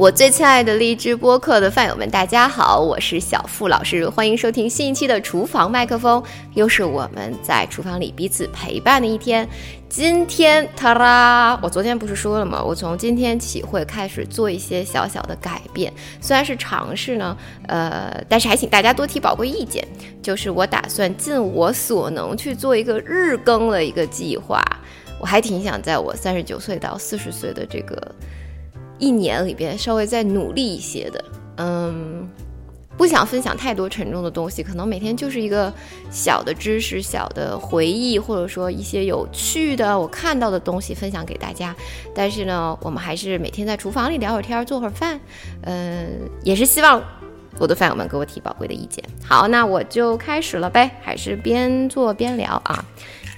我最亲爱的荔枝播客的饭友们，大家好，我是小付老师，欢迎收听新一期的厨房麦克风，又是我们在厨房里彼此陪伴的一天。今天，ta 啦！我昨天不是说了吗？我从今天起会开始做一些小小的改变，虽然是尝试呢，呃，但是还请大家多提宝贵意见。就是我打算尽我所能去做一个日更的一个计划，我还挺想在我三十九岁到四十岁的这个。一年里边稍微再努力一些的，嗯，不想分享太多沉重的东西，可能每天就是一个小的知识、小的回忆，或者说一些有趣的我看到的东西分享给大家。但是呢，我们还是每天在厨房里聊会儿天，做会儿饭，嗯，也是希望我的饭友们给我提宝贵的意见。好，那我就开始了呗，还是边做边聊啊。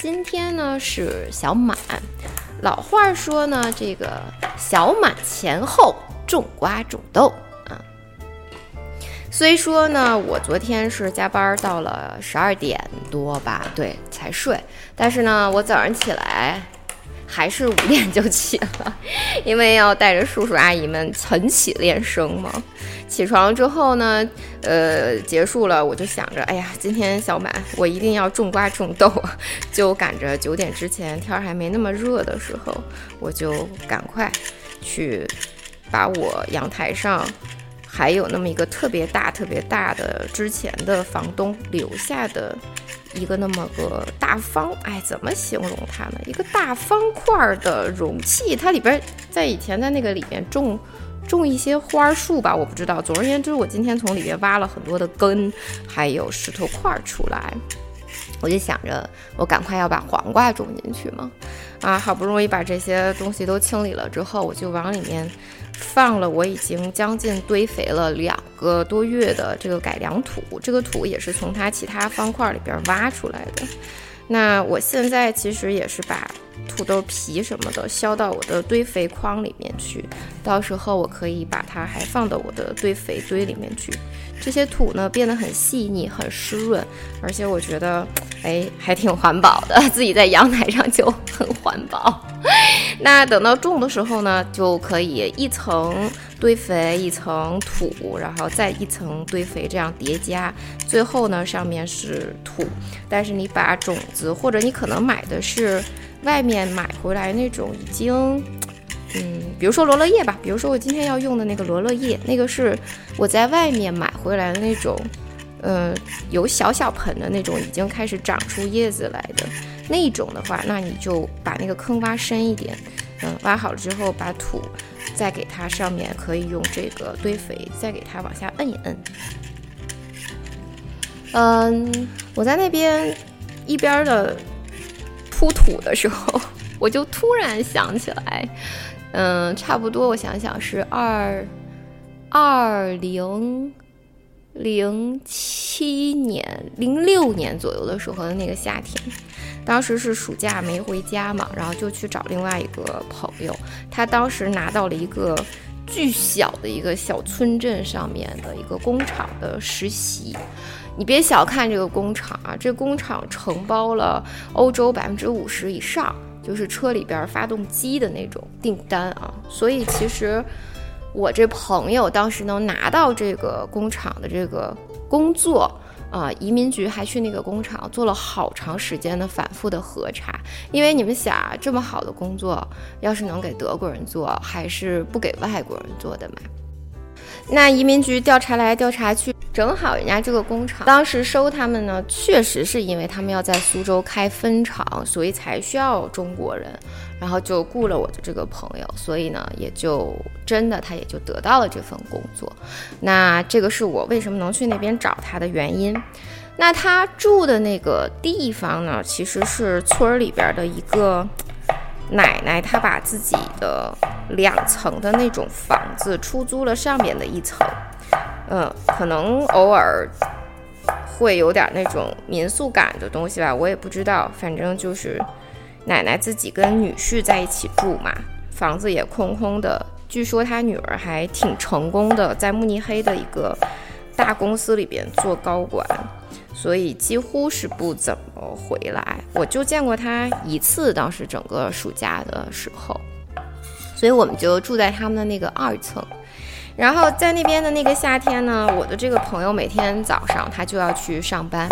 今天呢是小满。老话说呢，这个小满前后种瓜种豆啊。虽说呢，我昨天是加班到了十二点多吧，对，才睡。但是呢，我早上起来还是五点就起了，因为要带着叔叔阿姨们晨起练声嘛。起床之后呢，呃，结束了，我就想着，哎呀，今天小满，我一定要种瓜种豆，就赶着九点之前天还没那么热的时候，我就赶快去把我阳台上还有那么一个特别大、特别大的之前的房东留下的一个那么个大方，哎，怎么形容它呢？一个大方块的容器，它里边在以前在那个里面种。种一些花树吧，我不知道。总而言之，我今天从里面挖了很多的根，还有石头块出来。我就想着，我赶快要把黄瓜种进去嘛。啊，好不容易把这些东西都清理了之后，我就往里面放了我已经将近堆肥了两个多月的这个改良土。这个土也是从它其他方块里边挖出来的。那我现在其实也是把。土豆皮什么的削到我的堆肥筐里面去，到时候我可以把它还放到我的堆肥堆里面去。这些土呢变得很细腻、很湿润，而且我觉得，哎，还挺环保的。自己在阳台上就很环保。那等到种的时候呢，就可以一层堆肥，一层土，然后再一层堆肥，这样叠加。最后呢，上面是土。但是你把种子，或者你可能买的是。外面买回来那种已经，嗯，比如说罗勒叶吧，比如说我今天要用的那个罗勒叶，那个是我在外面买回来的那种，呃，有小小盆的那种，已经开始长出叶子来的那种的话，那你就把那个坑挖深一点，嗯，挖好了之后，把土再给它上面可以用这个堆肥，再给它往下摁一摁。嗯，我在那边一边的。出土的时候，我就突然想起来，嗯，差不多，我想想是二二零零七年、零六年左右的时候的那个夏天，当时是暑假没回家嘛，然后就去找另外一个朋友，他当时拿到了一个巨小的一个小村镇上面的一个工厂的实习。你别小看这个工厂啊，这工厂承包了欧洲百分之五十以上，就是车里边发动机的那种订单啊。所以其实我这朋友当时能拿到这个工厂的这个工作啊，移民局还去那个工厂做了好长时间的反复的核查。因为你们想啊，这么好的工作，要是能给德国人做，还是不给外国人做的嘛？那移民局调查来调查去。正好人家这个工厂当时收他们呢，确实是因为他们要在苏州开分厂，所以才需要中国人，然后就雇了我的这个朋友，所以呢，也就真的他也就得到了这份工作。那这个是我为什么能去那边找他的原因。那他住的那个地方呢，其实是村里边的一个奶奶，她把自己的两层的那种房子出租了上面的一层。嗯，可能偶尔会有点那种民宿感的东西吧，我也不知道。反正就是奶奶自己跟女婿在一起住嘛，房子也空空的。据说他女儿还挺成功的，在慕尼黑的一个大公司里边做高管，所以几乎是不怎么回来。我就见过他一次，当时整个暑假的时候，所以我们就住在他们的那个二层。然后在那边的那个夏天呢，我的这个朋友每天早上他就要去上班，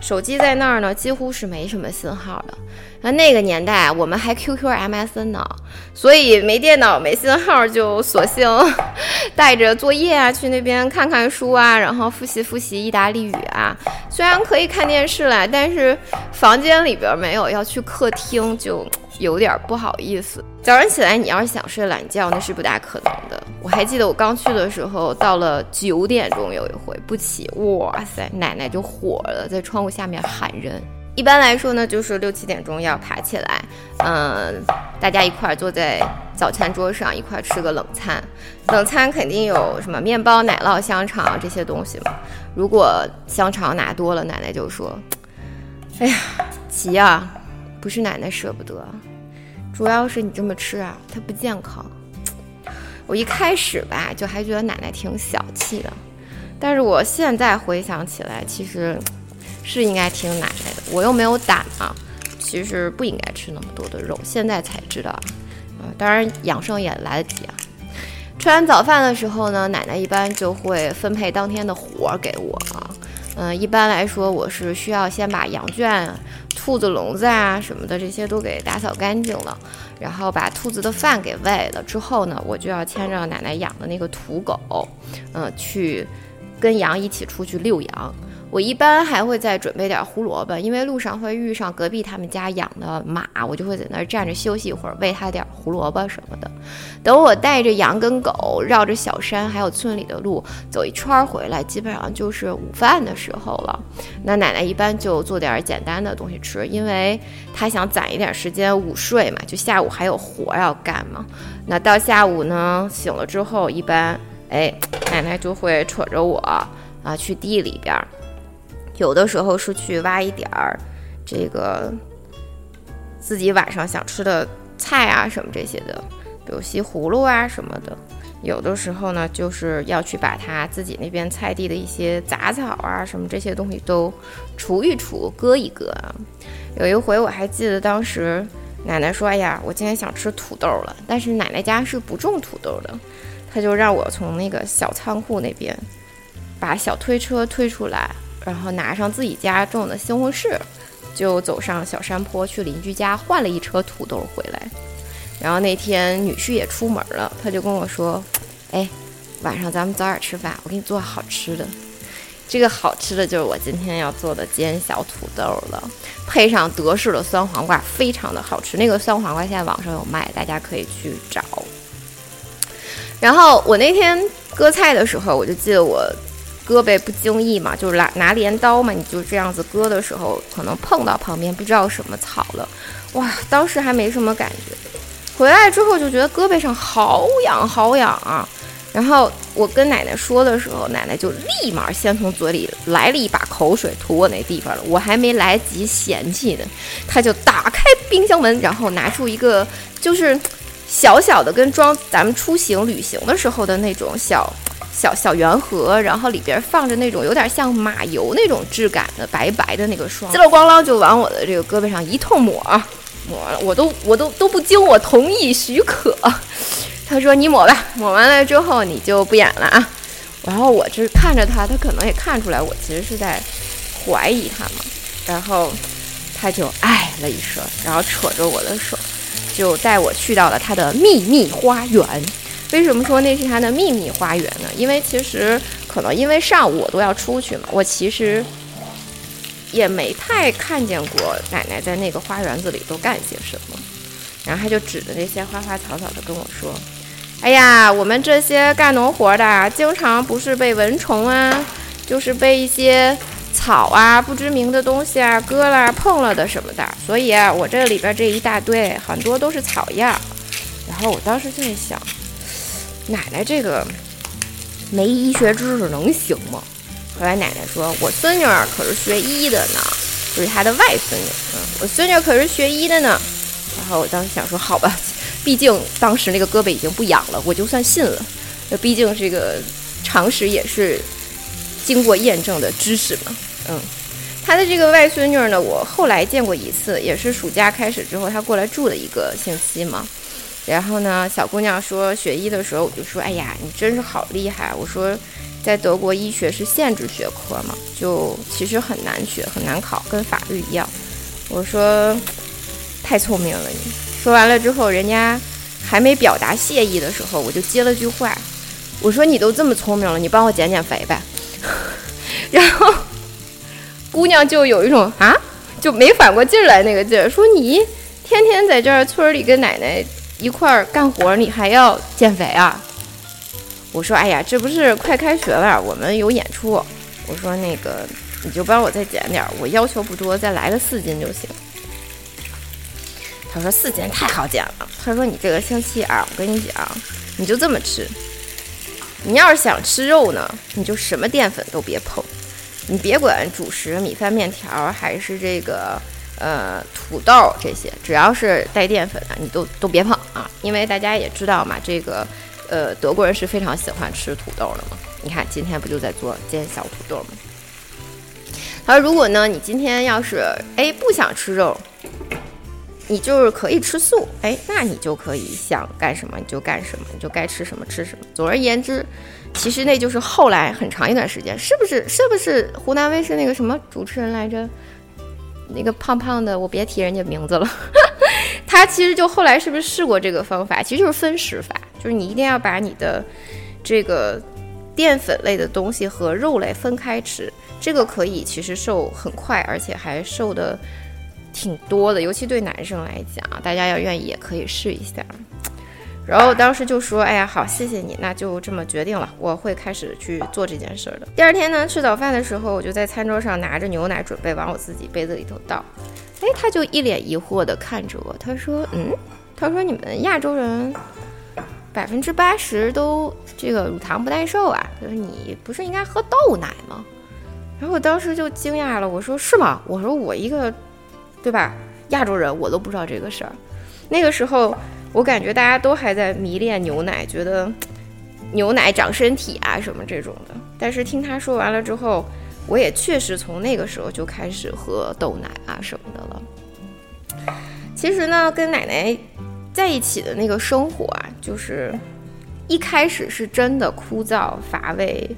手机在那儿呢，几乎是没什么信号的。那那个年代我们还 QQ、MSN 呢，所以没电脑、没信号，就索性带着作业啊去那边看看书啊，然后复习复习意大利语啊。虽然可以看电视了，但是房间里边没有，要去客厅就。有点不好意思。早上起来，你要是想睡懒觉，那是不大可能的。我还记得我刚去的时候，到了九点钟有一回不起，哇塞，奶奶就火了，在窗户下面喊人。一般来说呢，就是六七点钟要爬起来，嗯，大家一块坐在早餐桌上，一块吃个冷餐。冷餐肯定有什么面包、奶酪、香肠这些东西嘛。如果香肠拿多了，奶奶就说：“哎呀，急啊，不是奶奶舍不得。”主要是你这么吃啊，它不健康。我一开始吧，就还觉得奶奶挺小气的，但是我现在回想起来，其实 是应该听奶奶的。我又没有胆嘛，其实不应该吃那么多的肉。现在才知道，啊，当然养生也来得及啊。吃完早饭的时候呢，奶奶一般就会分配当天的活儿给我啊。嗯，一般来说，我是需要先把羊圈。兔子笼子啊什么的，这些都给打扫干净了，然后把兔子的饭给喂了之后呢，我就要牵着奶奶养的那个土狗，嗯，去跟羊一起出去遛羊。我一般还会再准备点胡萝卜，因为路上会遇上隔壁他们家养的马，我就会在那儿站着休息一会儿，喂它点胡萝卜什么的。等我带着羊跟狗绕着小山还有村里的路走一圈回来，基本上就是午饭的时候了。那奶奶一般就做点简单的东西吃，因为她想攒一点时间午睡嘛，就下午还有活要干嘛。那到下午呢，醒了之后，一般哎，奶奶就会扯着我啊去地里边。有的时候是去挖一点儿，这个自己晚上想吃的菜啊什么这些的，比如西葫芦啊什么的。有的时候呢，就是要去把他自己那边菜地的一些杂草啊什么这些东西都除一除、割一割啊。有一回我还记得，当时奶奶说：“哎呀，我今天想吃土豆了。”但是奶奶家是不种土豆的，她就让我从那个小仓库那边把小推车推出来。然后拿上自己家种的西红柿，就走上小山坡去邻居家换了一车土豆回来。然后那天女婿也出门了，他就跟我说：“哎，晚上咱们早点吃饭，我给你做好吃的。这个好吃的就是我今天要做的煎小土豆了，配上德式的酸黄瓜，非常的好吃。那个酸黄瓜现在网上有卖，大家可以去找。然后我那天割菜的时候，我就记得我。”胳膊不经意嘛，就是拿拿镰刀嘛，你就这样子割的时候，可能碰到旁边不知道什么草了，哇，当时还没什么感觉，回来之后就觉得胳膊上好痒好痒啊。然后我跟奶奶说的时候，奶奶就立马先从嘴里来了一把口水吐我那地方了，我还没来得及嫌弃呢，她就打开冰箱门，然后拿出一个就是小小的跟装咱们出行旅行的时候的那种小。小小圆盒，然后里边放着那种有点像马油那种质感的白白的那个霜，叽里咣啷就往我的这个胳膊上一通抹，抹了我都我都都不经我同意许可，他说你抹吧，抹完了之后你就不演了啊。然后我这看着他，他可能也看出来我其实是在怀疑他嘛，然后他就哎了一声，然后扯着我的手，就带我去到了他的秘密花园。为什么说那是他的秘密花园呢？因为其实可能因为上午我都要出去嘛，我其实也没太看见过奶奶在那个花园子里都干些什么。然后他就指着那些花花草草的跟我说：“哎呀，我们这些干农活的，经常不是被蚊虫啊，就是被一些草啊、不知名的东西啊割了、碰了的什么的。所以啊，我这里边这一大堆，很多都是草药。”然后我当时就在想。奶奶这个没医学知识能行吗？后来奶奶说，我孙女儿可是学医的呢，就是她的外孙女。嗯，我孙女可是学医的呢。然后我当时想说，好吧，毕竟当时那个胳膊已经不痒了，我就算信了。那毕竟这个常识也是经过验证的知识嘛。嗯，她的这个外孙女呢，我后来见过一次，也是暑假开始之后，她过来住的一个星期嘛。然后呢，小姑娘说学医的时候，我就说，哎呀，你真是好厉害。我说，在德国医学是限制学科嘛，就其实很难学，很难考，跟法律一样。我说。太聪明了，你说完了之后，人家还没表达谢意的时候，我就接了句话，我说你都这么聪明了，你帮我减减肥呗。然后姑娘就有一种啊，就没反过劲来那个劲儿，说你天天在这儿村里跟奶奶一块儿干活，你还要减肥啊？我说哎呀，这不是快开学了，我们有演出，我说那个你就帮我再减点，我要求不多，再来个四斤就行。他说四斤太好减了。他说你这个星期啊，我跟你讲，你就这么吃。你要是想吃肉呢，你就什么淀粉都别碰。你别管主食、米饭、面条还是这个呃土豆这些，只要是带淀粉的，你都都别碰啊。因为大家也知道嘛，这个呃德国人是非常喜欢吃土豆的嘛。你看今天不就在做煎小土豆吗？他说如果呢，你今天要是哎不想吃肉。你就是可以吃素，哎，那你就可以想干什么你就干什么，你就该吃什么吃什么。总而言之，其实那就是后来很长一段时间，是不是？是不是湖南卫视那个什么主持人来着？那个胖胖的，我别提人家名字了。他其实就后来是不是试过这个方法？其实就是分食法，就是你一定要把你的这个淀粉类的东西和肉类分开吃，这个可以其实瘦很快，而且还瘦的。挺多的，尤其对男生来讲，大家要愿意也可以试一下。然后当时就说：“哎呀，好，谢谢你，那就这么决定了，我会开始去做这件事的。”第二天呢，吃早饭的时候，我就在餐桌上拿着牛奶，准备往我自己杯子里头倒。哎，他就一脸疑惑地看着我，他说：“嗯，他说你们亚洲人百分之八十都这个乳糖不耐受啊，他说你不是应该喝豆奶吗？”然后我当时就惊讶了，我说：“是吗？”我说：“我一个。”对吧？亚洲人我都不知道这个事儿。那个时候，我感觉大家都还在迷恋牛奶，觉得牛奶长身体啊什么这种的。但是听他说完了之后，我也确实从那个时候就开始喝豆奶啊什么的了。其实呢，跟奶奶在一起的那个生活啊，就是一开始是真的枯燥乏味。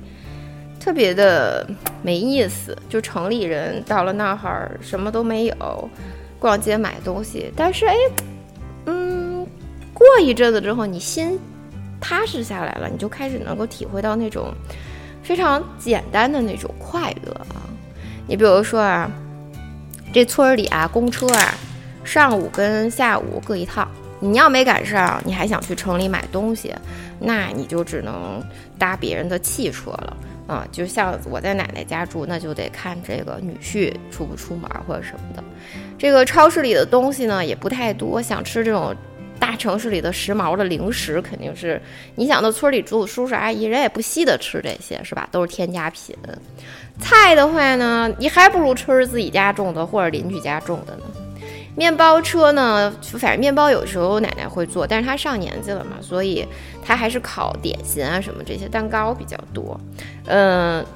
特别的没意思，就城里人到了那儿什么都没有，逛街买东西。但是哎，过一阵子之后，你心踏实下来了，你就开始能够体会到那种非常简单的那种快乐啊。你比如说啊，这村里啊，公车啊，上午跟下午各一趟。你要没赶上，你还想去城里买东西，那你就只能搭别人的汽车了。啊，就像我在奶奶家住，那就得看这个女婿出不出门或者什么的。这个超市里的东西呢也不太多，想吃这种大城市里的时髦的零食，肯定是你想到村里住叔叔阿姨，人也不稀得吃这些，是吧？都是添加品。菜的话呢，你还不如吃自己家种的或者邻居家种的呢。面包车呢，反正面包有时候奶奶会做，但是她上年纪了嘛，所以她还是烤点心啊什么这些蛋糕比较多。嗯，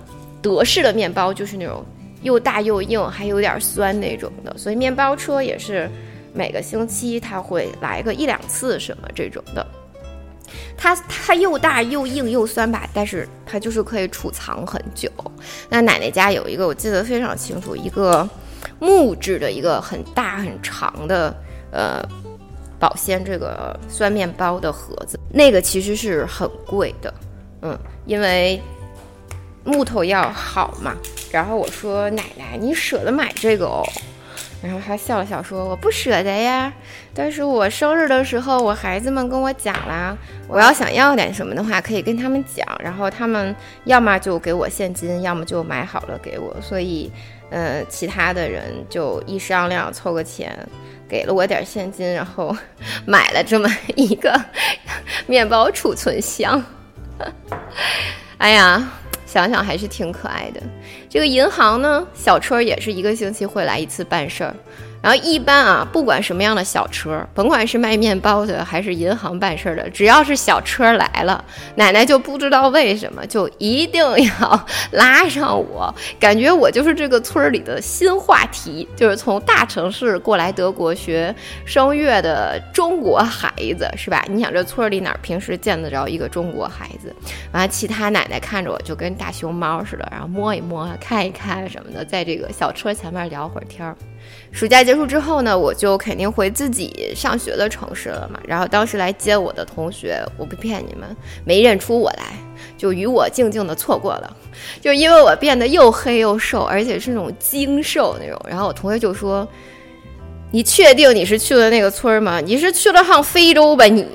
德式的面包就是那种又大又硬，还有点酸那种的，所以面包车也是每个星期他会来个一两次什么这种的。它它又大又硬又酸吧，但是它就是可以储藏很久。那奶奶家有一个我记得非常清楚，一个。木质的一个很大很长的呃保鲜这个酸面包的盒子，那个其实是很贵的，嗯，因为木头要好嘛。然后我说奶奶，你舍得买这个哦？然后他笑了笑说：“我不舍得呀，但是我生日的时候，我孩子们跟我讲啦，我要想要点什么的话，可以跟他们讲，然后他们要么就给我现金，要么就买好了给我，所以。”呃，其他的人就一商量，凑个钱，给了我点现金，然后买了这么一个面包储存箱。哎呀，想想还是挺可爱的。这个银行呢，小春也是一个星期会来一次办事儿。然后一般啊，不管什么样的小车，甭管是卖面包的还是银行办事的，只要是小车来了，奶奶就不知道为什么就一定要拉上我，感觉我就是这个村里的新话题，就是从大城市过来德国学声乐的中国孩子，是吧？你想这村里哪平时见得着一个中国孩子？完了，其他奶奶看着我就跟大熊猫似的，然后摸一摸、看一看什么的，在这个小车前面聊会儿天儿。暑假结束之后呢，我就肯定回自己上学的城市了嘛。然后当时来接我的同学，我不骗你们，没认出我来，就与我静静的错过了。就因为我变得又黑又瘦，而且是那种精瘦那种。然后我同学就说：“你确定你是去了那个村吗？你是去了趟非洲吧你？”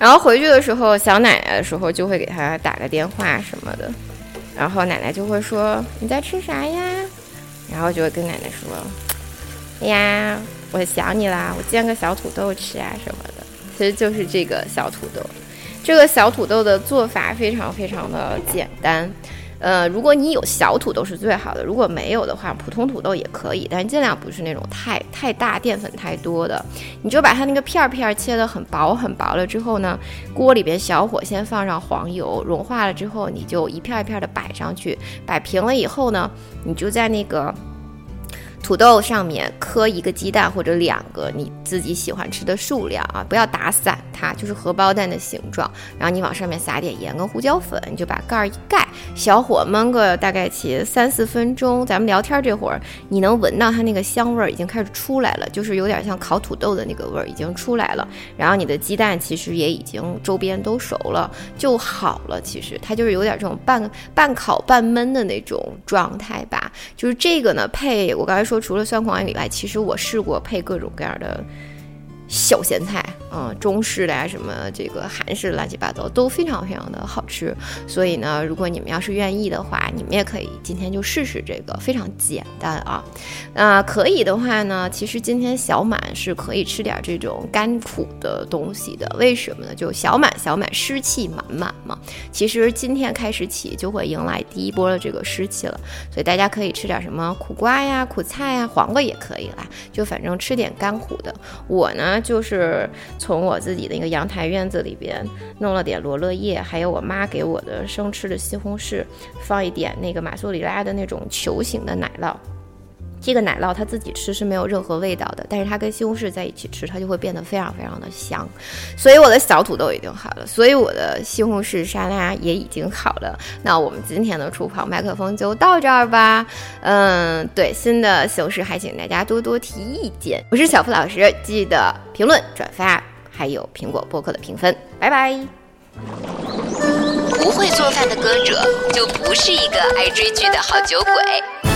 然后回去的时候，想奶奶的时候就会给他打个电话什么的，然后奶奶就会说：“你在吃啥呀？”然后就会跟奶奶说：“哎呀，我想你啦，我煎个小土豆吃啊什么的。”其实就是这个小土豆。这个小土豆的做法非常非常的简单。呃，如果你有小土豆是最好的，如果没有的话，普通土豆也可以，但尽量不是那种太太大、淀粉太多的。你就把它那个片儿片儿切得很薄很薄了之后呢，锅里边小火先放上黄油，融化了之后，你就一片一片的摆上去，摆平了以后呢，你就在那个。土豆上面磕一个鸡蛋或者两个你自己喜欢吃的数量啊，不要打散它，就是荷包蛋的形状。然后你往上面撒点盐跟胡椒粉，你就把盖儿一盖，小火焖个大概其三四分钟。咱们聊天这会儿，你能闻到它那个香味儿已经开始出来了，就是有点像烤土豆的那个味儿已经出来了。然后你的鸡蛋其实也已经周边都熟了，就好了。其实它就是有点这种半半烤半焖的那种状态吧。就是这个呢，配我刚才说。除了酸黄瓜以外，其实我试过配各种各样的。小咸菜，嗯，中式的呀，什么这个韩式乱七八糟都非常非常的好吃。所以呢，如果你们要是愿意的话，你们也可以今天就试试这个，非常简单啊。那可以的话呢，其实今天小满是可以吃点这种甘苦的东西的。为什么呢？就小满小满湿气满满嘛。其实今天开始起就会迎来第一波的这个湿气了，所以大家可以吃点什么苦瓜呀、苦菜呀、黄瓜也可以啦。就反正吃点甘苦的。我呢就是从我自己的一个阳台院子里边弄了点罗勒叶，还有我妈给我的生吃的西红柿，放一点那个马苏里拉的那种球形的奶酪。这个奶酪它自己吃是没有任何味道的，但是它跟西红柿在一起吃，它就会变得非常非常的香。所以我的小土豆已经好了，所以我的西红柿沙拉也已经好了。那我们今天的厨房麦克风就到这儿吧。嗯，对，新的形式还请大家多多提意见。我是小付老师，记得评论、转发，还有苹果播客的评分。拜拜。不会做饭的歌者就不是一个爱追剧的好酒鬼。